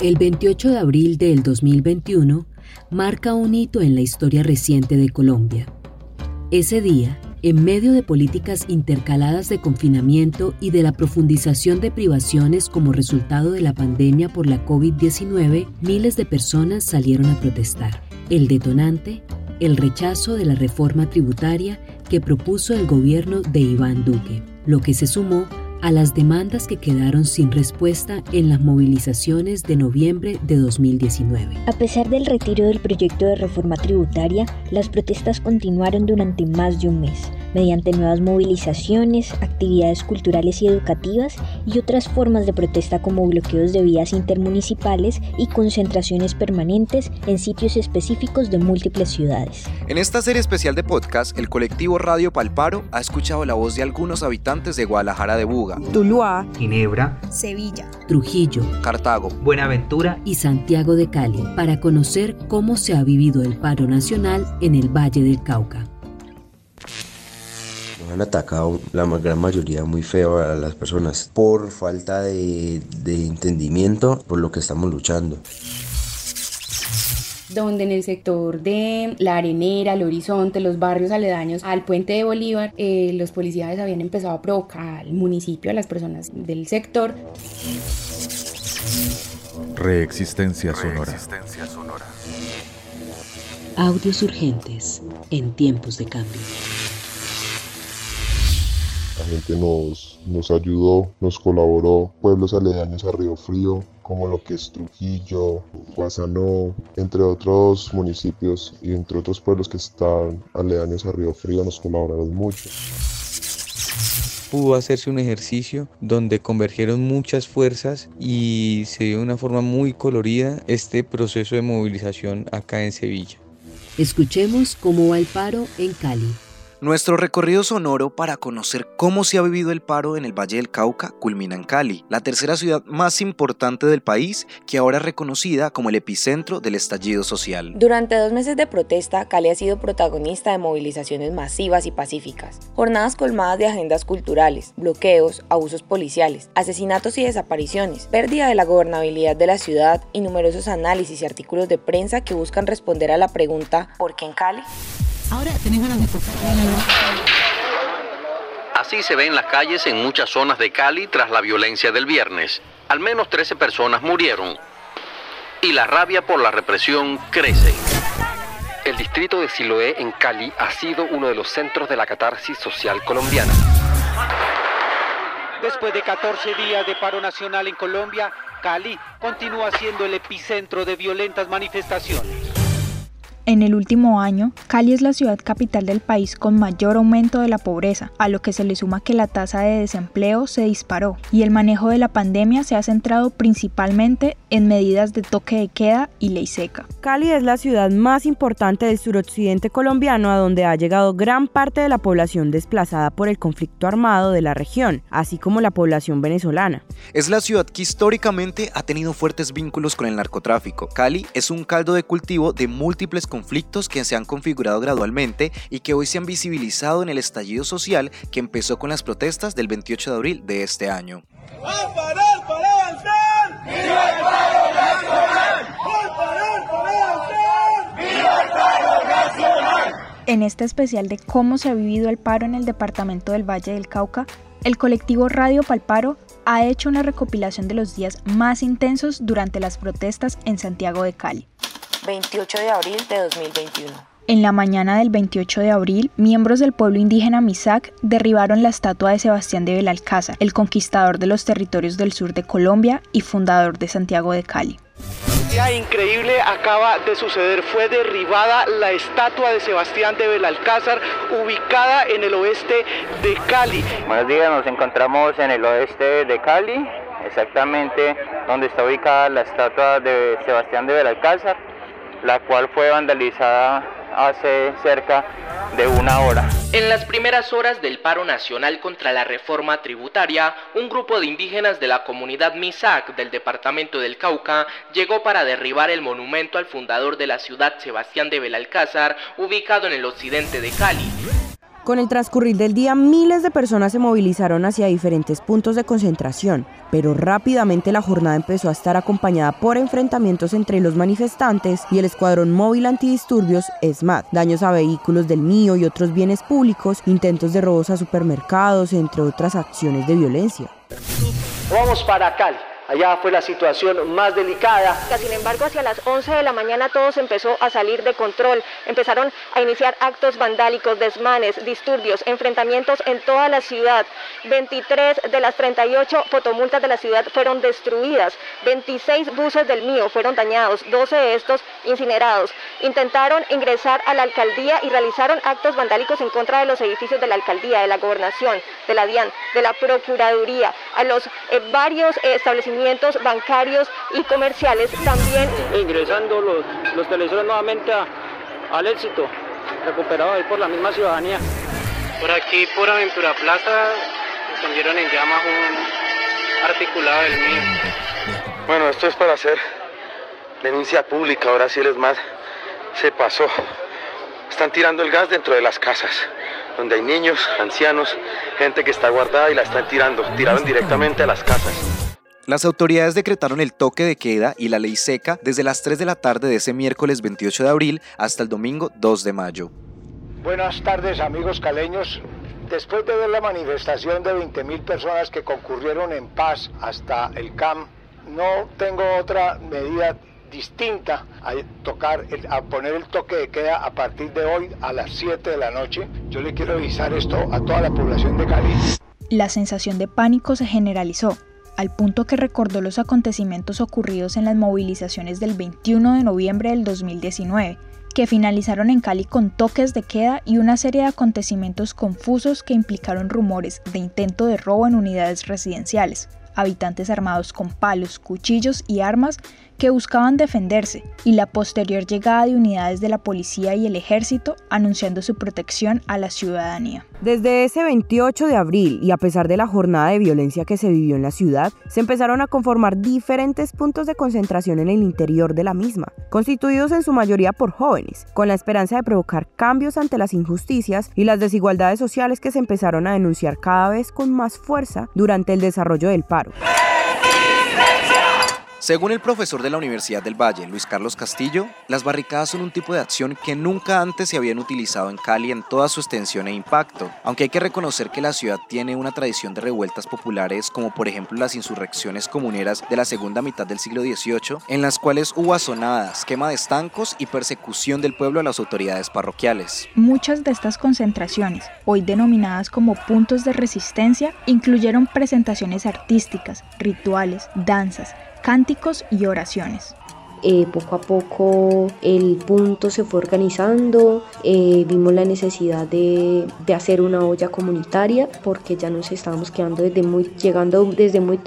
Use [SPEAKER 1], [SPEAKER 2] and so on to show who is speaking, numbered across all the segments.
[SPEAKER 1] El 28 de abril del 2021 marca un hito en la historia reciente de Colombia. Ese día, en medio de políticas intercaladas de confinamiento y de la profundización de privaciones como resultado de la pandemia por la COVID-19, miles de personas salieron a protestar. El detonante, el rechazo de la reforma tributaria que propuso el gobierno de Iván Duque, lo que se sumó a las demandas que quedaron sin respuesta en las movilizaciones de noviembre de 2019.
[SPEAKER 2] A pesar del retiro del proyecto de reforma tributaria, las protestas continuaron durante más de un mes mediante nuevas movilizaciones, actividades culturales y educativas y otras formas de protesta como bloqueos de vías intermunicipales y concentraciones permanentes en sitios específicos de múltiples ciudades.
[SPEAKER 3] En esta serie especial de podcast, el colectivo Radio Palparo ha escuchado la voz de algunos habitantes de Guadalajara de Buga,
[SPEAKER 4] Tuluá,
[SPEAKER 5] Ginebra,
[SPEAKER 6] Sevilla,
[SPEAKER 1] Trujillo,
[SPEAKER 3] Cartago,
[SPEAKER 5] Buenaventura
[SPEAKER 1] y Santiago de Cali para conocer cómo se ha vivido el paro nacional en el Valle del Cauca
[SPEAKER 7] han atacado la gran mayoría muy feo a las personas por falta de, de entendimiento por lo que estamos luchando
[SPEAKER 8] donde en el sector de La Arenera, El Horizonte, los barrios aledaños al puente de Bolívar, eh, los policías habían empezado a provocar al municipio, a las personas del sector.
[SPEAKER 9] Reexistencia sonora. Reexistencia sonora.
[SPEAKER 1] Audios urgentes en tiempos de cambio
[SPEAKER 10] la gente nos, nos ayudó, nos colaboró, pueblos aledaños a Río Frío, como lo que es Trujillo, Guasanó, entre otros municipios y entre otros pueblos que están aledaños a Río Frío, nos colaboraron mucho
[SPEAKER 11] pudo hacerse un ejercicio donde convergieron muchas fuerzas y se dio de una forma muy colorida este proceso de movilización acá en Sevilla.
[SPEAKER 1] Escuchemos cómo va el paro en Cali.
[SPEAKER 3] Nuestro recorrido sonoro para conocer cómo se ha vivido el paro en el Valle del Cauca culmina en Cali, la tercera ciudad más importante del país que ahora es reconocida como el epicentro del estallido social.
[SPEAKER 12] Durante dos meses de protesta, Cali ha sido protagonista de movilizaciones masivas y pacíficas, jornadas colmadas de agendas culturales, bloqueos, abusos policiales, asesinatos y desapariciones, pérdida de la gobernabilidad de la ciudad y numerosos análisis y artículos de prensa que buscan responder a la pregunta ¿por qué en Cali? Ahora tenés ganas de
[SPEAKER 13] Así se ve en las calles en muchas zonas de Cali tras la violencia del viernes. Al menos 13 personas murieron. Y la rabia por la represión crece.
[SPEAKER 14] El distrito de Siloé en Cali ha sido uno de los centros de la catarsis social colombiana.
[SPEAKER 15] Después de 14 días de paro nacional en Colombia, Cali continúa siendo el epicentro de violentas manifestaciones.
[SPEAKER 16] En el último año, Cali es la ciudad capital del país con mayor aumento de la pobreza, a lo que se le suma que la tasa de desempleo se disparó y el manejo de la pandemia se ha centrado principalmente en medidas de toque de queda y ley seca.
[SPEAKER 4] Cali es la ciudad más importante del suroccidente colombiano a donde ha llegado gran parte de la población desplazada por el conflicto armado de la región, así como la población venezolana.
[SPEAKER 3] Es la ciudad que históricamente ha tenido fuertes vínculos con el narcotráfico. Cali es un caldo de cultivo de múltiples conflictos que se han configurado gradualmente y que hoy se han visibilizado en el estallido social que empezó con las protestas del 28 de abril de este año.
[SPEAKER 16] En este especial de cómo se ha vivido el paro en el departamento del Valle del Cauca, el colectivo Radio Palparo ha hecho una recopilación de los días más intensos durante las protestas en Santiago de Cali.
[SPEAKER 12] 28 de abril de 2021.
[SPEAKER 16] En la mañana del 28 de abril, miembros del pueblo indígena Misak derribaron la estatua de Sebastián de Belalcázar, el conquistador de los territorios del sur de Colombia y fundador de Santiago de Cali.
[SPEAKER 15] Un día increíble acaba de suceder. Fue derribada la estatua de Sebastián de Belalcázar, ubicada en el oeste de Cali.
[SPEAKER 17] Buenos días, nos encontramos en el oeste de Cali, exactamente donde está ubicada la estatua de Sebastián de Belalcázar la cual fue vandalizada hace cerca de una hora.
[SPEAKER 13] En las primeras horas del paro nacional contra la reforma tributaria, un grupo de indígenas de la comunidad Misak del departamento del Cauca llegó para derribar el monumento al fundador de la ciudad Sebastián de Belalcázar, ubicado en el occidente de Cali.
[SPEAKER 4] Con el transcurrir del día, miles de personas se movilizaron hacia diferentes puntos de concentración, pero rápidamente la jornada empezó a estar acompañada por enfrentamientos entre los manifestantes y el Escuadrón Móvil Antidisturbios ESMAD, daños a vehículos del mío y otros bienes públicos, intentos de robos a supermercados, entre otras acciones de violencia.
[SPEAKER 15] Vamos para Cali. Allá fue la situación más delicada.
[SPEAKER 18] Sin embargo, hacia las 11 de la mañana todo se empezó a salir de control. Empezaron a iniciar actos vandálicos, desmanes, disturbios, enfrentamientos en toda la ciudad. 23 de las 38 fotomultas de la ciudad fueron destruidas. 26 buses del mío fueron dañados, 12 de estos incinerados. Intentaron ingresar a la alcaldía y realizaron actos vandálicos en contra de los edificios de la alcaldía, de la gobernación, de la DIAN, de la Procuraduría, a los eh, varios eh, establecimientos bancarios y comerciales también.
[SPEAKER 6] Ingresando los, los televisores nuevamente al éxito, recuperado ahí por la misma ciudadanía.
[SPEAKER 19] Por aquí, por Aventura Plaza, encendieron en llamas un articulado del mío.
[SPEAKER 20] Bueno, esto es para hacer denuncia pública, ahora sí les más se pasó. Están tirando el gas dentro de las casas, donde hay niños, ancianos, gente que está guardada y la están tirando. Tiraron directamente a las casas.
[SPEAKER 3] Las autoridades decretaron el toque de queda y la ley seca desde las 3 de la tarde de ese miércoles 28 de abril hasta el domingo 2 de mayo.
[SPEAKER 21] Buenas tardes amigos caleños. Después de ver la manifestación de 20.000 personas que concurrieron en paz hasta el CAM, no tengo otra medida distinta a tocar a poner el toque de queda a partir de hoy a las 7 de la noche. Yo le quiero avisar esto a toda la población de Cali.
[SPEAKER 16] La sensación de pánico se generalizó al punto que recordó los acontecimientos ocurridos en las movilizaciones del 21 de noviembre del 2019, que finalizaron en Cali con toques de queda y una serie de acontecimientos confusos que implicaron rumores de intento de robo en unidades residenciales, habitantes armados con palos, cuchillos y armas que buscaban defenderse, y la posterior llegada de unidades de la policía y el ejército anunciando su protección a la ciudadanía.
[SPEAKER 4] Desde ese 28 de abril y a pesar de la jornada de violencia que se vivió en la ciudad, se empezaron a conformar diferentes puntos de concentración en el interior de la misma, constituidos en su mayoría por jóvenes, con la esperanza de provocar cambios ante las injusticias y las desigualdades sociales que se empezaron a denunciar cada vez con más fuerza durante el desarrollo del paro.
[SPEAKER 3] Según el profesor de la Universidad del Valle, Luis Carlos Castillo, las barricadas son un tipo de acción que nunca antes se habían utilizado en Cali en toda su extensión e impacto, aunque hay que reconocer que la ciudad tiene una tradición de revueltas populares como por ejemplo las insurrecciones comuneras de la segunda mitad del siglo XVIII, en las cuales hubo azonadas, quema de estancos y persecución del pueblo a las autoridades parroquiales.
[SPEAKER 16] Muchas de estas concentraciones, hoy denominadas como puntos de resistencia, incluyeron presentaciones artísticas, rituales, danzas, cánticos y oraciones.
[SPEAKER 22] Eh, poco a poco el punto se fue organizando, eh, vimos la necesidad de, de, hacer una olla comunitaria porque ya nos estábamos quedando desde muy, llegando desde muy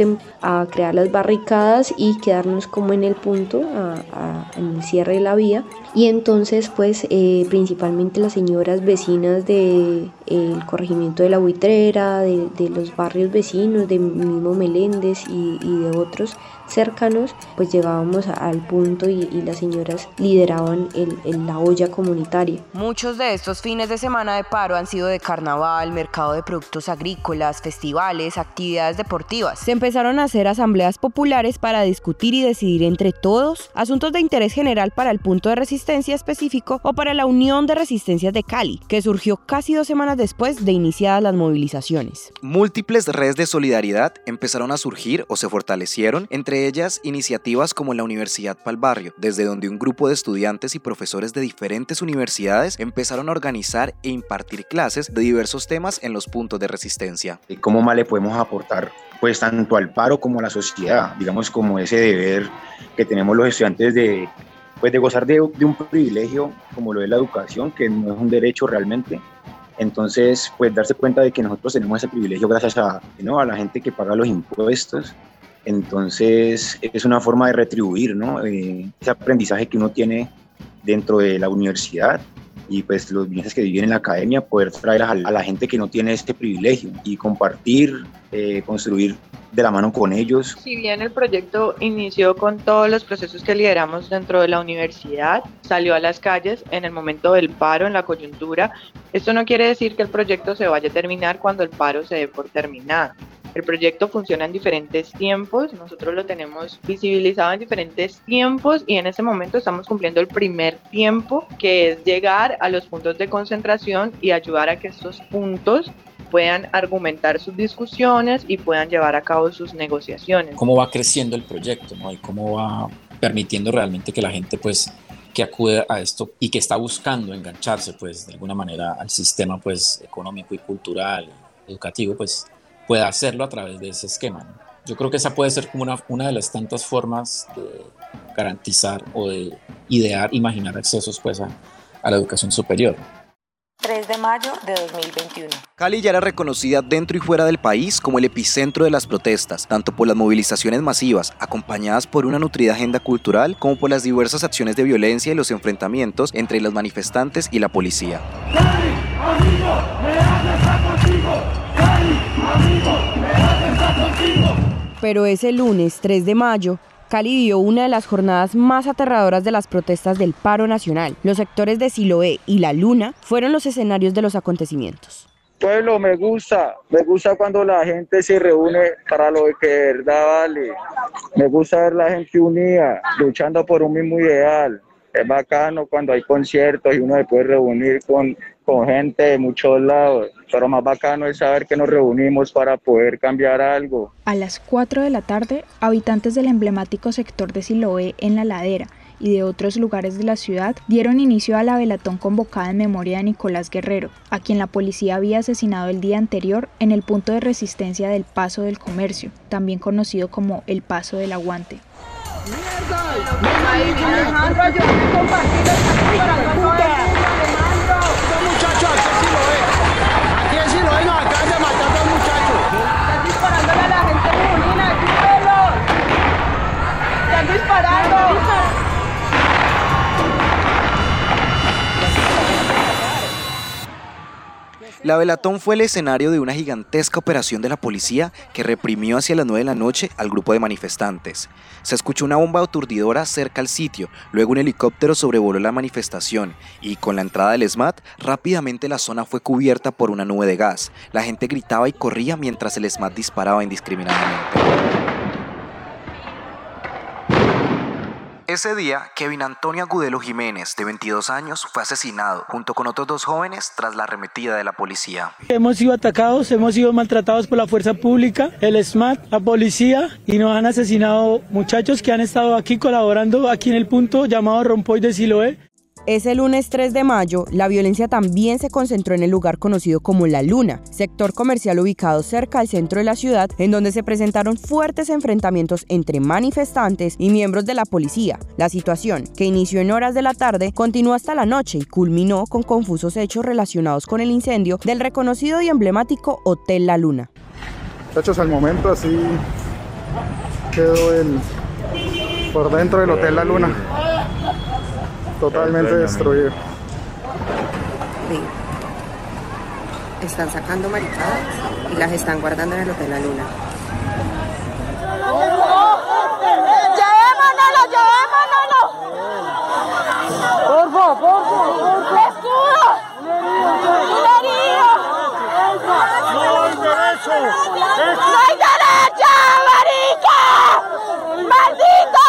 [SPEAKER 22] a crear las barricadas y quedarnos como en el punto, en el cierre de la vía. Y entonces pues eh, principalmente las señoras vecinas del el corregimiento de la buitrera, de, de, los barrios vecinos, de mismo Meléndez y de otros, cercanos, pues llegábamos al punto y, las señoras lideraban el, la olla comunitaria.
[SPEAKER 4] Muchos de estos fines de semana de paro han sido de carnaval, mercado de productos agrícolas, festivales, actividades deportivas. Se empezaron a hacer asambleas populares para discutir y decidir entre todos asuntos de interés general para el punto de resistencia específico o para la Unión de Resistencias de Cali, que surgió casi dos semanas después de iniciadas las movilizaciones.
[SPEAKER 3] Múltiples redes de solidaridad empezaron a surgir o se fortalecieron entre ellas iniciativas como la Universidad Pal Barrio, desde donde un grupo de estudiantes y profesores de diferentes universidades empezaron a organizar e impartir clases de diversos temas en los puntos de resistencia.
[SPEAKER 23] ¿Cómo más le podemos aportar pues tanto al paro como a la sociedad, digamos como ese deber que tenemos los estudiantes de pues de gozar de, de un privilegio como lo es la educación, que no es un derecho realmente, entonces, pues darse cuenta de que nosotros tenemos ese privilegio gracias a, ¿no? a la gente que paga los impuestos entonces es una forma de retribuir ¿no? Eh, ese aprendizaje que uno tiene dentro de la universidad y pues los bienes que viven en la academia, poder traer a, la gente que no tiene este privilegio y compartir, eh, construir de la mano con ellos.
[SPEAKER 24] Si bien el proyecto inició con todos los procesos que lideramos dentro de la universidad, salió a las calles en el momento del paro, en la coyuntura, esto no quiere decir que el proyecto se vaya a terminar cuando el paro se dé por terminado. El proyecto funciona en diferentes tiempos, nosotros lo tenemos visibilizado en diferentes tiempos y en ese momento estamos cumpliendo el primer tiempo, que es llegar a los puntos de concentración y ayudar a que estos puntos puedan argumentar sus discusiones y puedan llevar a cabo sus negociaciones.
[SPEAKER 25] ¿Cómo va creciendo el proyecto ¿no? y cómo va permitiendo realmente que la gente pues que acude a esto y que está buscando engancharse pues de alguna manera al sistema pues económico y cultural, educativo pues pueda hacerlo a través de ese esquema. Yo creo que esa puede ser como una, una de las tantas formas de garantizar o de idear, imaginar accesos pues a, a la educación superior.
[SPEAKER 12] 3 de mayo de 2021.
[SPEAKER 3] Cali ya era reconocida dentro y fuera del país como el epicentro de las protestas, tanto por las movilizaciones masivas, acompañadas por una nutrida agenda cultural, como por las diversas acciones de violencia y los enfrentamientos entre los manifestantes y la policía.
[SPEAKER 4] Pero ese lunes 3 de mayo, Cali vivió una de las jornadas más aterradoras de las protestas del paro nacional. Los sectores de Siloé y La Luna fueron los escenarios de los acontecimientos.
[SPEAKER 26] Pueblo, me gusta, me gusta cuando la gente se reúne para lo que de verdad vale. Me gusta ver la gente unida, luchando por un mismo ideal. Es bacano cuando hay conciertos y uno se puede reunir con con gente de muchos lados, pero más bacano es saber que nos reunimos para poder cambiar algo.
[SPEAKER 16] A las 4 de la tarde, habitantes del emblemático sector de Siloé en la ladera y de otros lugares de la ciudad dieron inicio a la velatón convocada en memoria de Nicolás Guerrero, a quien la policía había asesinado el día anterior en el punto de resistencia del Paso del Comercio, también conocido como el Paso del Aguante.
[SPEAKER 3] La Velatón fue el escenario de una gigantesca operación de la policía que reprimió hacia las 9 de la noche al grupo de manifestantes. Se escuchó una bomba aturdidora cerca al sitio, luego un helicóptero sobrevoló la manifestación y con la entrada del SMAT rápidamente la zona fue cubierta por una nube de gas. La gente gritaba y corría mientras el SMAT disparaba indiscriminadamente. Ese día, Kevin Antonio Agudelo Jiménez, de 22 años, fue asesinado junto con otros dos jóvenes tras la arremetida de la policía.
[SPEAKER 27] Hemos sido atacados, hemos sido maltratados por la fuerza pública, el SMAT, la policía y nos han asesinado muchachos que han estado aquí colaborando aquí en el punto llamado Rompoy de Siloé.
[SPEAKER 4] Ese lunes 3 de mayo, la violencia también se concentró en el lugar conocido como La Luna, sector comercial ubicado cerca al centro de la ciudad, en donde se presentaron fuertes enfrentamientos entre manifestantes y miembros de la policía. La situación, que inició en horas de la tarde, continuó hasta la noche y culminó con confusos hechos relacionados con el incendio del reconocido y emblemático Hotel La Luna.
[SPEAKER 28] Hechos al momento así quedó el por dentro del Hotel La Luna totalmente destruido.
[SPEAKER 29] Están sacando maricadas y las están guardando en el Hotel La Luna.
[SPEAKER 30] ¡Llevémonoslo, llevémonoslo! ¡Porfa, porfa, porfa! ¡Escudo! ¡Un herido! ¡No hay derecho! ¡No hay derecho, marica! ¡Maldito!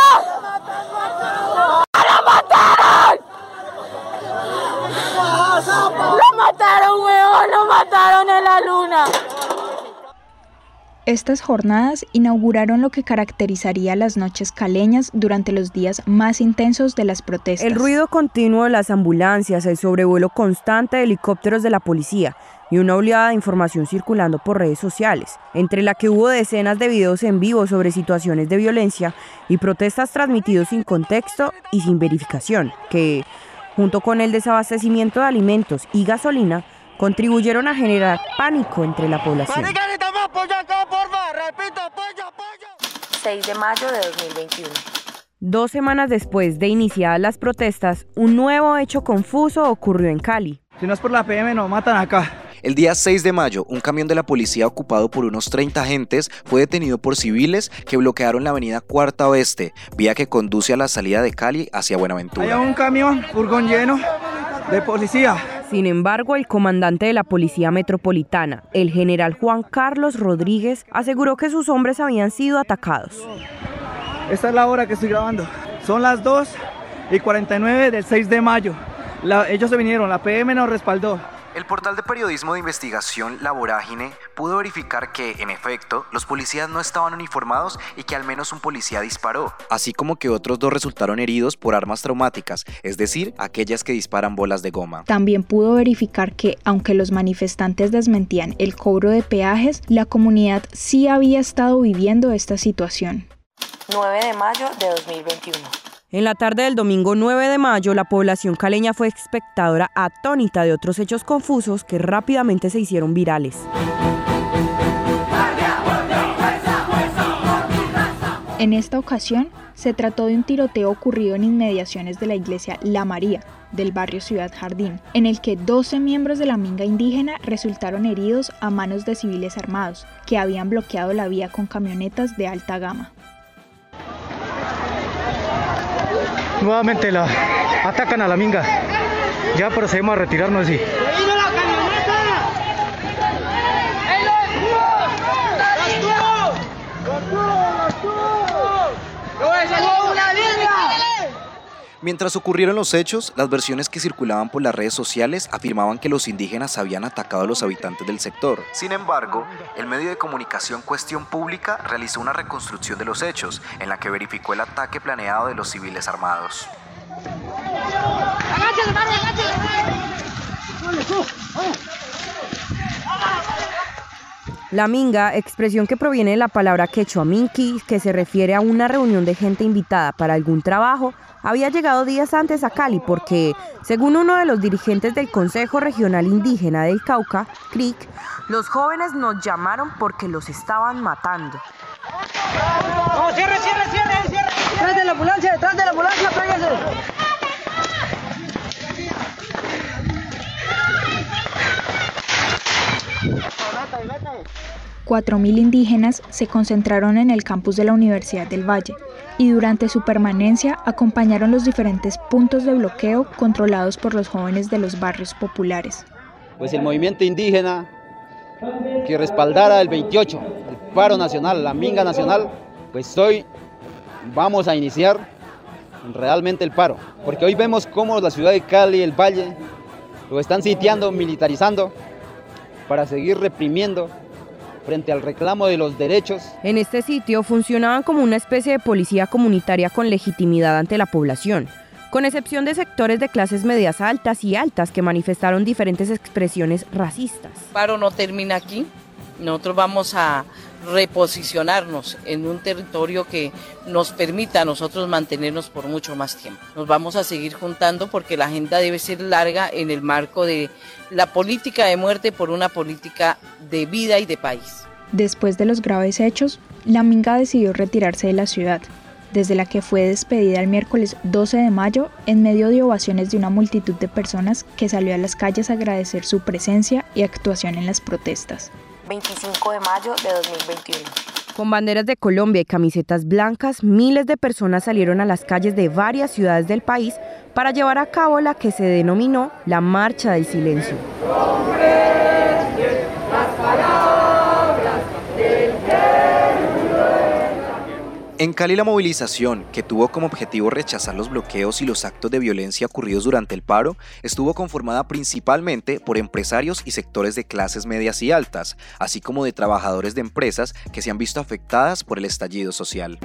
[SPEAKER 30] Mataron, weón! ¡Lo mataron en la luna!
[SPEAKER 16] Estas jornadas inauguraron lo que caracterizaría las noches caleñas durante los días más intensos de las protestas.
[SPEAKER 4] El ruido continuo de las ambulancias, el sobrevuelo constante de helicópteros de la policía y una oleada de información circulando por redes sociales, entre la que hubo decenas de videos en vivo sobre situaciones de violencia y protestas transmitidos sin contexto y sin verificación, que, junto con el desabastecimiento de alimentos y gasolina, contribuyeron a generar pánico entre la población.
[SPEAKER 12] 6 de mayo de 2021.
[SPEAKER 4] Dos semanas después de iniciadas las protestas, un nuevo hecho confuso ocurrió en Cali.
[SPEAKER 31] Si no es por la PM, nos matan acá.
[SPEAKER 3] El día 6 de mayo, un camión de la policía ocupado por unos 30 agentes fue detenido por civiles que bloquearon la avenida Cuarta Oeste, vía que conduce a la salida de Cali hacia Buenaventura.
[SPEAKER 31] Hay un camión, furgón lleno de policía.
[SPEAKER 4] Sin embargo, el comandante de la Policía Metropolitana, el general Juan Carlos Rodríguez, aseguró que sus hombres habían sido atacados.
[SPEAKER 31] Esta es la hora que estoy grabando. Son las 2 y 49 del 6 de mayo. ellos se vinieron, la PM nos respaldó.
[SPEAKER 3] El portal de periodismo de investigación La Vorágine pudo verificar que, en efecto, los policías no estaban uniformados y que al menos un policía disparó, así como que otros dos resultaron heridos por armas traumáticas, es decir, aquellas que disparan bolas de goma.
[SPEAKER 16] También pudo verificar que, aunque los manifestantes desmentían el cobro de peajes, la comunidad sí había estado viviendo esta situación.
[SPEAKER 12] 9 de mayo de 2021.
[SPEAKER 4] En la tarde del domingo 9 de mayo, la población caleña fue espectadora atónita de otros hechos confusos que rápidamente se hicieron virales.
[SPEAKER 16] En esta ocasión, se trató de un tiroteo ocurrido en inmediaciones de la iglesia La María, del barrio Ciudad Jardín, en el que 12 miembros de la minga indígena resultaron heridos a manos de civiles armados, que habían bloqueado la vía con camionetas de alta gama.
[SPEAKER 31] Nuevamente la atacan a la minga. Ya procedemos a retirarnos y
[SPEAKER 3] Mientras ocurrieron los hechos, las versiones que circulaban por las redes sociales afirmaban que los indígenas habían atacado a los habitantes del sector. Sin embargo, el medio de comunicación Cuestión Pública realizó una reconstrucción de los hechos, en la que verificó el ataque planeado de los civiles armados.
[SPEAKER 4] La minga, expresión que proviene de la palabra quechua minki, que se refiere a una reunión de gente invitada para algún trabajo, había llegado días antes a Cali porque, según uno de los dirigentes del Consejo Regional Indígena del Cauca, CRIC, los jóvenes nos llamaron porque los estaban matando.
[SPEAKER 31] ¡No, cierre, cierre, cierre! de la ambulancia, detrás de la ambulancia!
[SPEAKER 16] 4.000 indígenas se concentraron en el campus de la Universidad del Valle y durante su permanencia acompañaron los diferentes puntos de bloqueo controlados por los jóvenes de los barrios populares.
[SPEAKER 32] Pues el movimiento indígena que respaldara el 28, el paro nacional, la minga nacional, pues hoy vamos a iniciar realmente el paro, porque hoy vemos cómo la ciudad de Cali, el Valle, lo están sitiando, militarizando, para seguir reprimiendo frente al reclamo de los derechos.
[SPEAKER 4] En este sitio funcionaban como una especie de policía comunitaria con legitimidad ante la población, con excepción de sectores de clases medias altas y altas que manifestaron diferentes expresiones racistas.
[SPEAKER 13] Paro no termina aquí. Nosotros vamos a reposicionarnos en un territorio que nos permita a nosotros mantenernos por mucho más tiempo. Nos vamos a seguir juntando porque la agenda debe ser larga en el marco de la política de muerte por una política de vida y de país.
[SPEAKER 16] Después de los graves hechos, la Minga decidió retirarse de la ciudad, desde la que fue despedida el miércoles 12 de mayo en medio de ovaciones de una multitud de personas que salió a las calles a agradecer su presencia y actuación en las protestas.
[SPEAKER 12] 25 de mayo de 2021.
[SPEAKER 4] Con banderas de Colombia y camisetas blancas, miles de personas salieron a las calles de varias ciudades del país para llevar a cabo la que se denominó la Marcha del Silencio.
[SPEAKER 3] En Cali la movilización, que tuvo como objetivo rechazar los bloqueos y los actos de violencia ocurridos durante el paro, estuvo conformada principalmente por empresarios y sectores de clases medias y altas, así como de trabajadores de empresas que se han visto afectadas por el estallido social.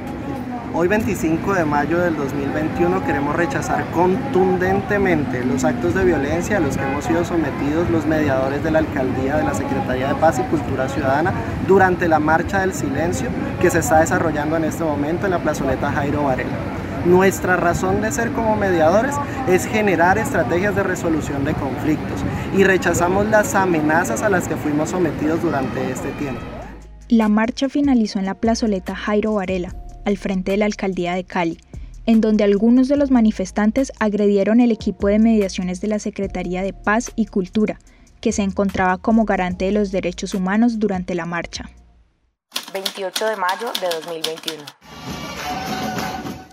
[SPEAKER 33] Hoy 25 de mayo del 2021 queremos rechazar contundentemente los actos de violencia a los que hemos sido sometidos los mediadores de la Alcaldía de la Secretaría de Paz y Cultura Ciudadana durante la Marcha del Silencio que se está desarrollando en este momento en la plazoleta Jairo Varela. Nuestra razón de ser como mediadores es generar estrategias de resolución de conflictos y rechazamos las amenazas a las que fuimos sometidos durante este tiempo.
[SPEAKER 16] La marcha finalizó en la plazoleta Jairo Varela, al frente de la alcaldía de Cali, en donde algunos de los manifestantes agredieron el equipo de mediaciones de la Secretaría de Paz y Cultura, que se encontraba como garante de los derechos humanos durante la marcha.
[SPEAKER 12] 28 de mayo de 2021.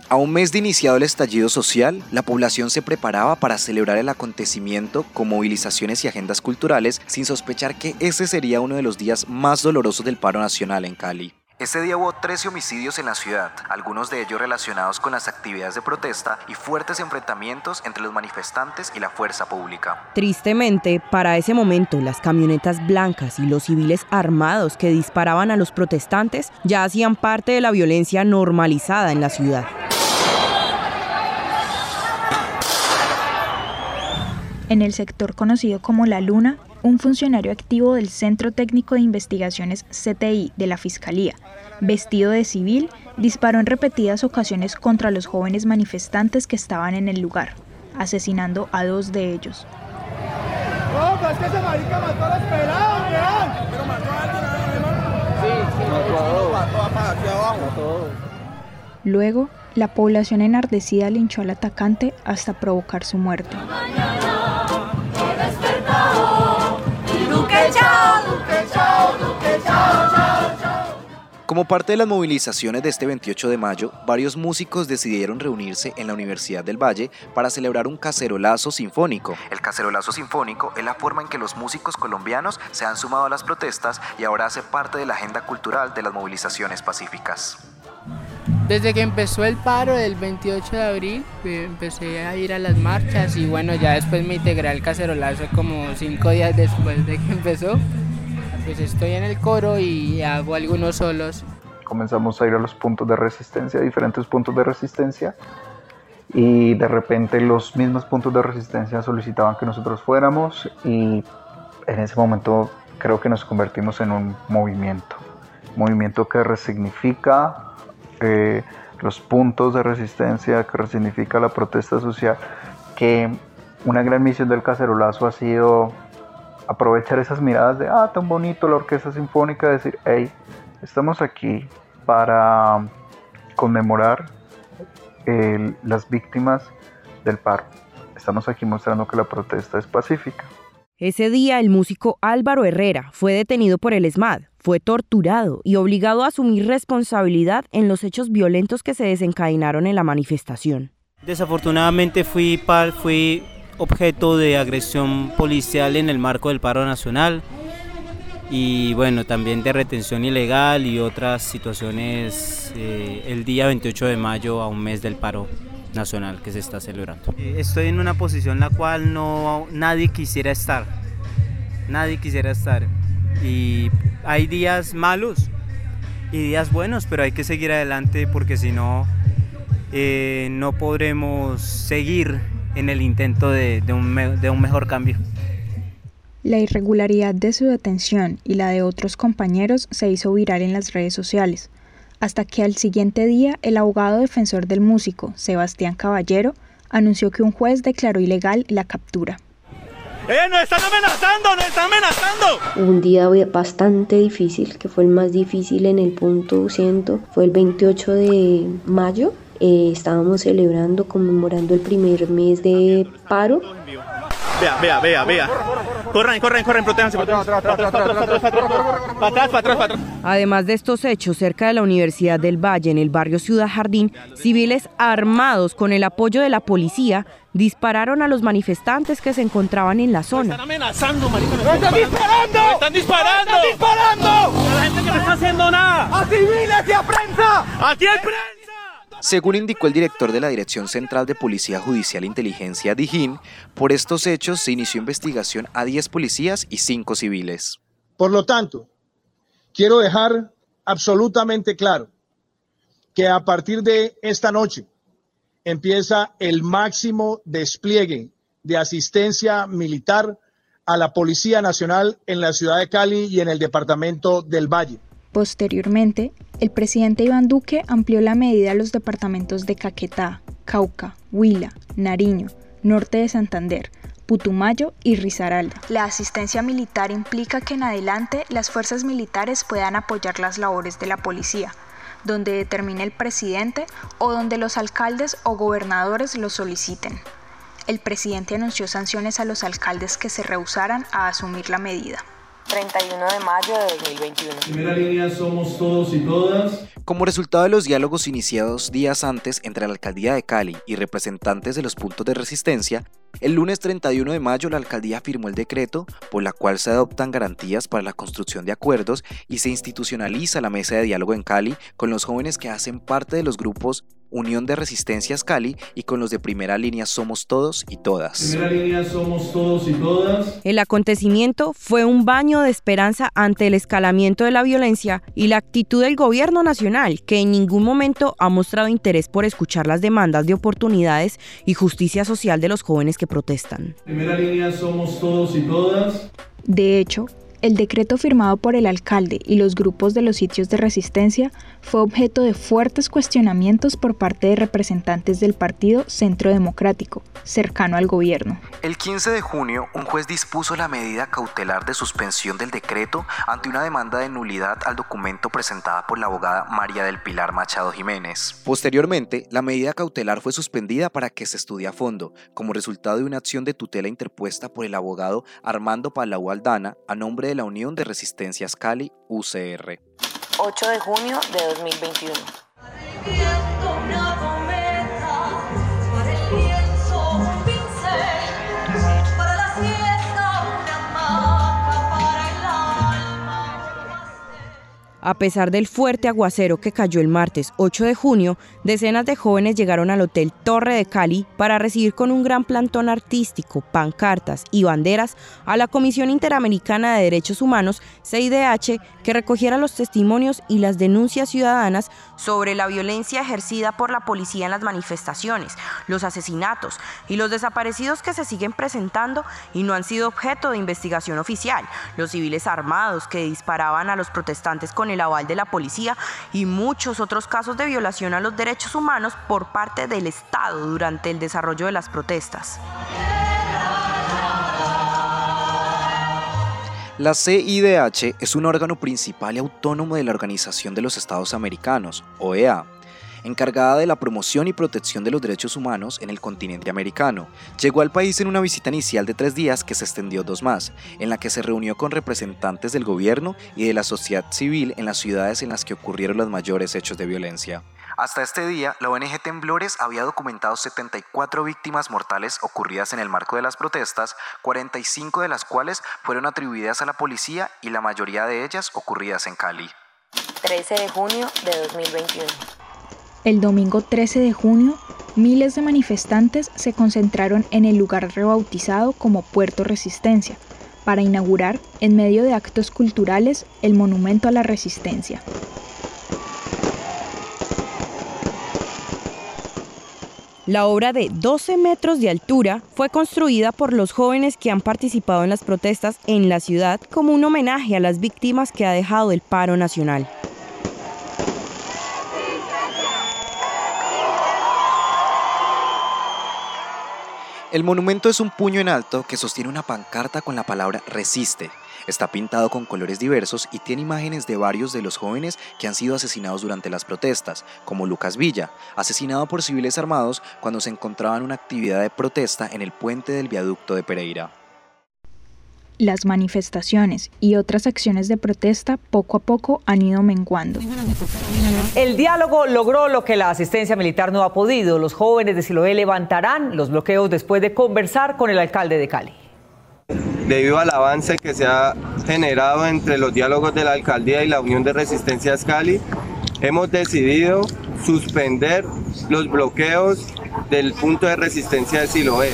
[SPEAKER 3] A un mes de iniciado el estallido social, la población se preparaba para celebrar el acontecimiento con movilizaciones y agendas culturales sin sospechar que ese sería uno de los días más dolorosos del paro nacional en Cali. Ese día hubo 13 homicidios en la ciudad, algunos de ellos relacionados con las actividades de protesta y fuertes enfrentamientos entre los manifestantes y la fuerza pública.
[SPEAKER 4] Tristemente, para ese momento, las camionetas blancas y los civiles armados que disparaban a los protestantes ya hacían parte de la violencia normalizada en la ciudad.
[SPEAKER 16] En el sector conocido como La Luna, un funcionario activo del Centro Técnico de Investigaciones CTI de la Fiscalía, vestido de civil, disparó en repetidas ocasiones contra los jóvenes manifestantes que estaban en el lugar, asesinando a dos de ellos. Luego, la población enardecida linchó al atacante hasta provocar su muerte.
[SPEAKER 3] Como parte de las movilizaciones de este 28 de mayo, varios músicos decidieron reunirse en la Universidad del Valle para celebrar un cacerolazo sinfónico. El cacerolazo sinfónico es la forma en que los músicos colombianos se han sumado a las protestas y ahora hace parte de la agenda cultural de las movilizaciones pacíficas.
[SPEAKER 34] Desde que empezó el paro del 28 de abril, eh, empecé a ir a las marchas y bueno, ya después me integré al cacerolazo como cinco días después de que empezó. Pues estoy en el coro y hago algunos solos.
[SPEAKER 35] Comenzamos a ir a los puntos de resistencia, diferentes puntos de resistencia, y de repente los mismos puntos de resistencia solicitaban que nosotros fuéramos y en ese momento creo que nos convertimos en un movimiento, movimiento que resignifica eh, los puntos de resistencia, que resignifica la protesta social, que una gran misión del cacerolazo ha sido aprovechar esas miradas de, ah, tan bonito la orquesta sinfónica, decir, hey, estamos aquí para conmemorar las víctimas del paro. Estamos aquí mostrando que la protesta es pacífica.
[SPEAKER 4] Ese día el músico Álvaro Herrera fue detenido por el ESMAD, fue torturado y obligado a asumir responsabilidad en los hechos violentos que se desencadenaron en la manifestación.
[SPEAKER 36] Desafortunadamente fui, fui objeto de agresión policial en el marco del paro nacional y bueno, también de retención ilegal y otras situaciones eh, el día 28 de mayo a un mes del paro nacional que se está celebrando. Eh, estoy en una posición en la cual no nadie quisiera estar, nadie quisiera estar. Y hay días malos y días buenos, pero hay que seguir adelante porque si no, eh, no podremos seguir en el intento de, un, de un mejor cambio.
[SPEAKER 16] La irregularidad de su detención y la de otros compañeros se hizo viral en las redes sociales hasta que al siguiente día el abogado defensor del músico, Sebastián Caballero, anunció que un juez declaró ilegal la captura.
[SPEAKER 37] ¡Eh, nos están amenazando! ¡Nos están amenazando!
[SPEAKER 22] Un día bastante difícil, que fue el más difícil en el punto ciento, fue el 28 de mayo. Eh, estábamos celebrando, conmemorando el primer mes de paro.
[SPEAKER 37] Vea, vea, vea, vea. Corran, corran, corran, protéjanse.
[SPEAKER 4] Además de estos hechos, cerca de la Universidad del Valle, en el barrio Ciudad Jardín, civiles armados con el apoyo de la policía dispararon a los manifestantes que se encontraban en la zona.
[SPEAKER 37] ¡Están amenazando, maricón! ¡Están disparando! ¡Están disparando! ¡Están disparando! ¡A la gente que no está haciendo nada! ¡A civiles y a prensa! ¡Aquí hay prensa!
[SPEAKER 3] Según indicó el director de la Dirección Central de Policía Judicial e Inteligencia, Dijín, por estos hechos se inició investigación a 10 policías y 5 civiles.
[SPEAKER 38] Por lo tanto, quiero dejar absolutamente claro que a partir de esta noche empieza el máximo despliegue de asistencia militar a la Policía Nacional en la ciudad de Cali y en el departamento del Valle.
[SPEAKER 16] Posteriormente, el presidente Iván Duque amplió la medida a los departamentos de Caquetá, Cauca, Huila, Nariño, Norte de Santander, Putumayo y Risaralda. La asistencia militar implica que en adelante las fuerzas militares puedan apoyar las labores de la policía, donde determine el presidente o donde los alcaldes o gobernadores lo soliciten. El presidente anunció sanciones a los alcaldes que se rehusaran a asumir la medida.
[SPEAKER 12] 31 de mayo de 2021.
[SPEAKER 39] Primera línea somos todos y todas.
[SPEAKER 3] Como resultado de los diálogos iniciados días antes entre la alcaldía de Cali y representantes de los puntos de resistencia, el lunes 31 de mayo la alcaldía firmó el decreto por la cual se adoptan garantías para la construcción de acuerdos y se institucionaliza la mesa de diálogo en Cali con los jóvenes que hacen parte de los grupos Unión de Resistencias Cali y con los de primera línea Somos Todos y Todas.
[SPEAKER 39] Primera línea somos todos y todas.
[SPEAKER 4] El acontecimiento fue un baño de esperanza ante el escalamiento de la violencia y la actitud del gobierno nacional, que en ningún momento ha mostrado interés por escuchar las demandas de oportunidades y justicia social de los jóvenes que protestan.
[SPEAKER 39] Primera línea somos todos y todas.
[SPEAKER 16] De hecho, el decreto firmado por el alcalde y los grupos de los sitios de resistencia fue objeto de fuertes cuestionamientos por parte de representantes del Partido Centro Democrático, cercano al gobierno.
[SPEAKER 3] El 15 de junio, un juez dispuso la medida cautelar de suspensión del decreto ante una demanda de nulidad al documento presentada por la abogada María del Pilar Machado Jiménez. Posteriormente, la medida cautelar fue suspendida para que se estudie a fondo, como resultado de una acción de tutela interpuesta por el abogado Armando Palau Aldana a nombre de la Unión de Resistencias Cali, UCR.
[SPEAKER 12] 8 de junio de 2021.
[SPEAKER 4] A pesar del fuerte aguacero que cayó el martes 8 de junio, decenas de jóvenes llegaron al Hotel Torre de Cali para recibir con un gran plantón artístico, pancartas y banderas a la Comisión Interamericana de Derechos Humanos, CIDH, que recogiera los testimonios y las denuncias ciudadanas sobre la violencia ejercida por la policía en las manifestaciones, los asesinatos y los desaparecidos que se siguen presentando y no han sido objeto de investigación oficial, los civiles armados que disparaban a los protestantes con el aval de la policía y muchos otros casos de violación a los derechos humanos por parte del Estado durante el desarrollo de las protestas.
[SPEAKER 3] La CIDH es un órgano principal y autónomo de la Organización de los Estados Americanos, OEA, encargada de la promoción y protección de los derechos humanos en el continente americano. Llegó al país en una visita inicial de tres días que se extendió dos más, en la que se reunió con representantes del gobierno y de la sociedad civil en las ciudades en las que ocurrieron los mayores hechos de violencia. Hasta este día, la ONG Temblores había documentado 74 víctimas mortales ocurridas en el marco de las protestas, 45 de las cuales fueron atribuidas a la policía y la mayoría de ellas ocurridas en Cali.
[SPEAKER 12] 13 de junio de 2021.
[SPEAKER 16] El domingo 13 de junio, miles de manifestantes se concentraron en el lugar rebautizado como Puerto Resistencia para inaugurar, en medio de actos culturales, el Monumento a la Resistencia.
[SPEAKER 4] La obra de 12 metros de altura fue construida por los jóvenes que han participado en las protestas en la ciudad como un homenaje a las víctimas que ha dejado el paro nacional.
[SPEAKER 3] El monumento es un puño en alto que sostiene una pancarta con la palabra resiste. Está pintado con colores diversos y tiene imágenes de varios de los jóvenes que han sido asesinados durante las protestas, como Lucas Villa, asesinado por civiles armados cuando se encontraba en una actividad de protesta en el puente del viaducto de Pereira.
[SPEAKER 16] Las manifestaciones y otras acciones de protesta poco a poco han ido menguando.
[SPEAKER 40] El diálogo logró lo que la asistencia militar no ha podido. Los jóvenes de Siloé levantarán los bloqueos después de conversar con el alcalde de Cali.
[SPEAKER 41] Debido al avance que se ha generado entre los diálogos de la alcaldía y la Unión de Resistencias Cali, hemos decidido suspender los bloqueos del punto de resistencia de Siloé.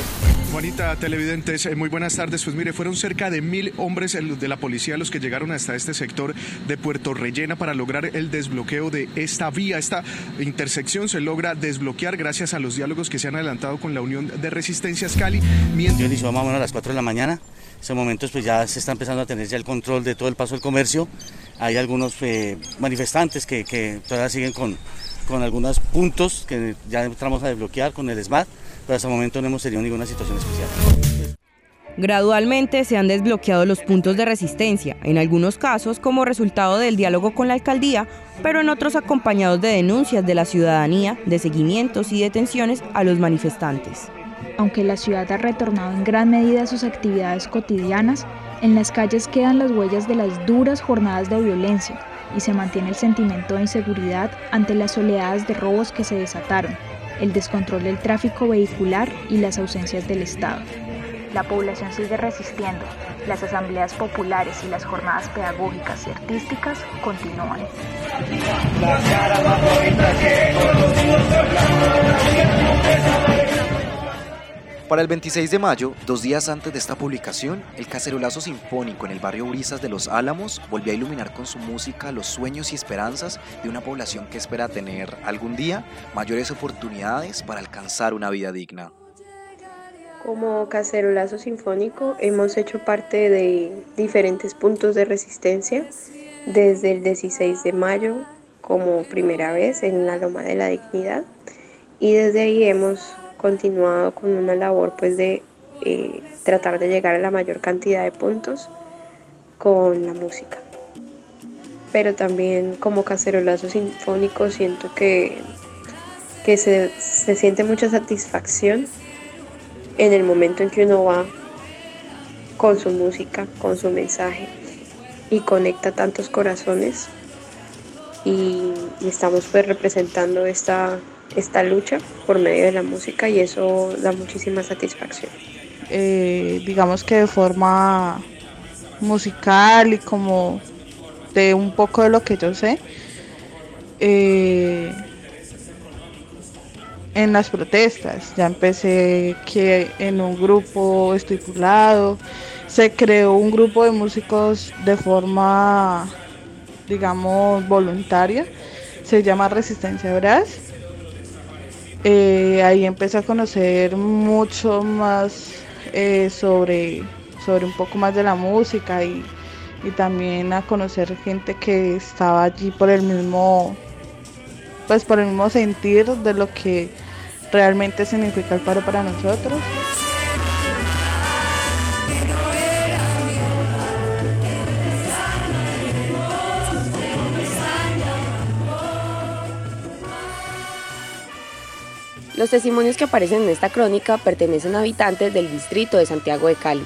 [SPEAKER 42] Juanita, televidentes, eh, muy buenas tardes. Pues mire, fueron cerca de mil hombres de la policía los que llegaron hasta este sector de Puerto Rellena para lograr el desbloqueo de esta vía. Esta intersección se logra desbloquear gracias a los diálogos que se han adelantado con la Unión de Resistencias Cali.
[SPEAKER 43] Mientras... Yo a las 4 de la mañana. En estos momentos pues ya se está empezando a tener ya el control de todo el paso del comercio. Hay algunos eh, manifestantes que, que, todavía siguen con, con algunos puntos que ya entramos a desbloquear con el SMAT pero hasta el momento no hemos tenido ninguna situación especial.
[SPEAKER 4] Gradualmente se han desbloqueado los puntos de resistencia, en algunos casos como resultado del diálogo con la alcaldía pero en otros acompañados de denuncias de la ciudadanía, de seguimientos y detenciones a los manifestantes.
[SPEAKER 16] Aunque la ciudad ha retornado en gran medida a sus actividades cotidianas, en las calles quedan las huellas de las duras jornadas de violencia y se mantiene el sentimiento de inseguridad ante las oleadas de robos que se desataron, el descontrol del tráfico vehicular y las ausencias del Estado. La población sigue resistiendo, las asambleas populares y las jornadas pedagógicas y artísticas continúan.
[SPEAKER 3] Para el 26 de mayo, dos días antes de esta publicación, el cacerolazo sinfónico en el barrio Brisas de Los Álamos volvió a iluminar con su música los sueños y esperanzas de una población que espera tener algún día mayores oportunidades para alcanzar una vida digna.
[SPEAKER 22] Como Cacerolazo Sinfónico hemos hecho parte de diferentes puntos de resistencia desde el 16 de mayo como primera vez en la Loma de la Dignidad y desde ahí hemos continuado con una labor pues de eh, tratar de llegar a la mayor cantidad de puntos con la música. Pero también como Cacerolazo Sinfónico siento que, que se, se siente mucha satisfacción en el momento en que uno va con su música, con su mensaje y conecta tantos corazones y, estamos pues representando esta, esta lucha por medio de la música y eso da muchísima satisfacción.
[SPEAKER 44] Eh, digamos que de forma musical y como de un poco de lo que yo sé, eh, en las protestas. Ya empecé que en un grupo estipulado, se creó un grupo de músicos de forma, digamos, voluntaria, se llama Resistencia Brass. Eh, ahí empecé a conocer mucho más eh, sobre, sobre un poco más de la música y, y también a conocer gente que estaba allí por el mismo pues por el mismo sentir de lo que realmente significa el paro para nosotros.
[SPEAKER 12] Los testimonios que aparecen en esta crónica pertenecen a habitantes del distrito de Santiago de Cali.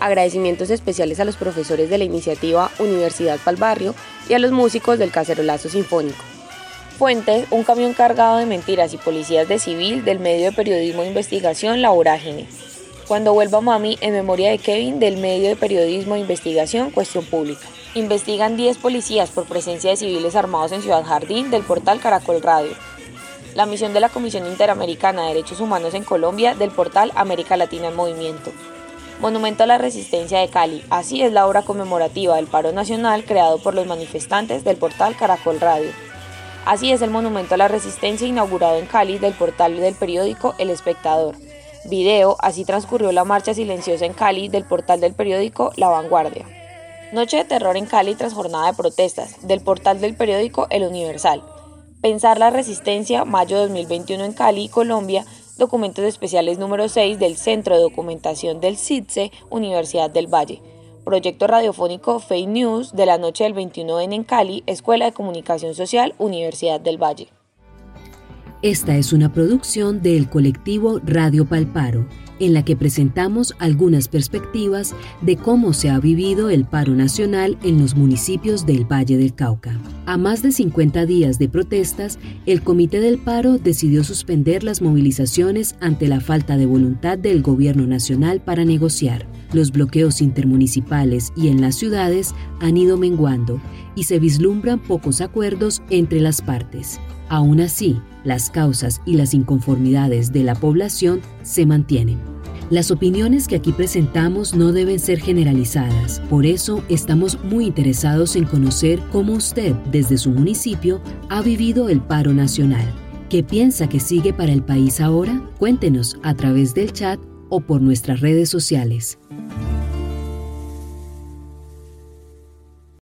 [SPEAKER 12] Agradecimientos especiales a los profesores de la iniciativa Universidad Palbarrio y a los músicos del Cacerolazo Sinfónico. Fuente, un camión cargado de mentiras y policías de civil del medio de periodismo e investigación La Vorágine. Cuando vuelva Mami, en memoria de Kevin, del medio de periodismo e investigación Cuestión Pública. Investigan 10 policías por presencia de civiles armados en Ciudad Jardín del portal Caracol Radio. La misión de la Comisión Interamericana de Derechos Humanos en Colombia del portal América Latina en Movimiento. Monumento a la Resistencia de Cali. Así es la obra conmemorativa del paro nacional creado por los manifestantes del portal Caracol Radio. Así es el monumento a la resistencia inaugurado en Cali del portal del periódico El Espectador. Video, así transcurrió la marcha silenciosa en Cali del portal del periódico La Vanguardia. Noche de terror en Cali tras jornada de protestas del portal del periódico El Universal. Pensar la resistencia, mayo 2021 en Cali, Colombia, documentos especiales número 6 del Centro de Documentación del CITSE, Universidad del Valle. Proyecto radiofónico Fake News de la noche del 21N en Cali, Escuela de Comunicación Social, Universidad del Valle.
[SPEAKER 1] Esta es una producción del colectivo Radio Palparo, en la que presentamos algunas perspectivas de cómo se ha vivido el paro nacional en los municipios del Valle del Cauca. A más de 50 días de protestas, el Comité del Paro decidió suspender las movilizaciones ante la falta de voluntad del Gobierno Nacional para negociar. Los bloqueos intermunicipales y en las ciudades han ido menguando y se vislumbran pocos acuerdos entre las partes. Aún así, las causas y las inconformidades de la población se mantienen. Las opiniones que aquí presentamos no deben ser generalizadas, por eso estamos muy interesados en conocer cómo usted, desde su municipio, ha vivido el paro nacional. ¿Qué piensa que sigue para el país ahora? Cuéntenos a través del chat o por nuestras redes sociales.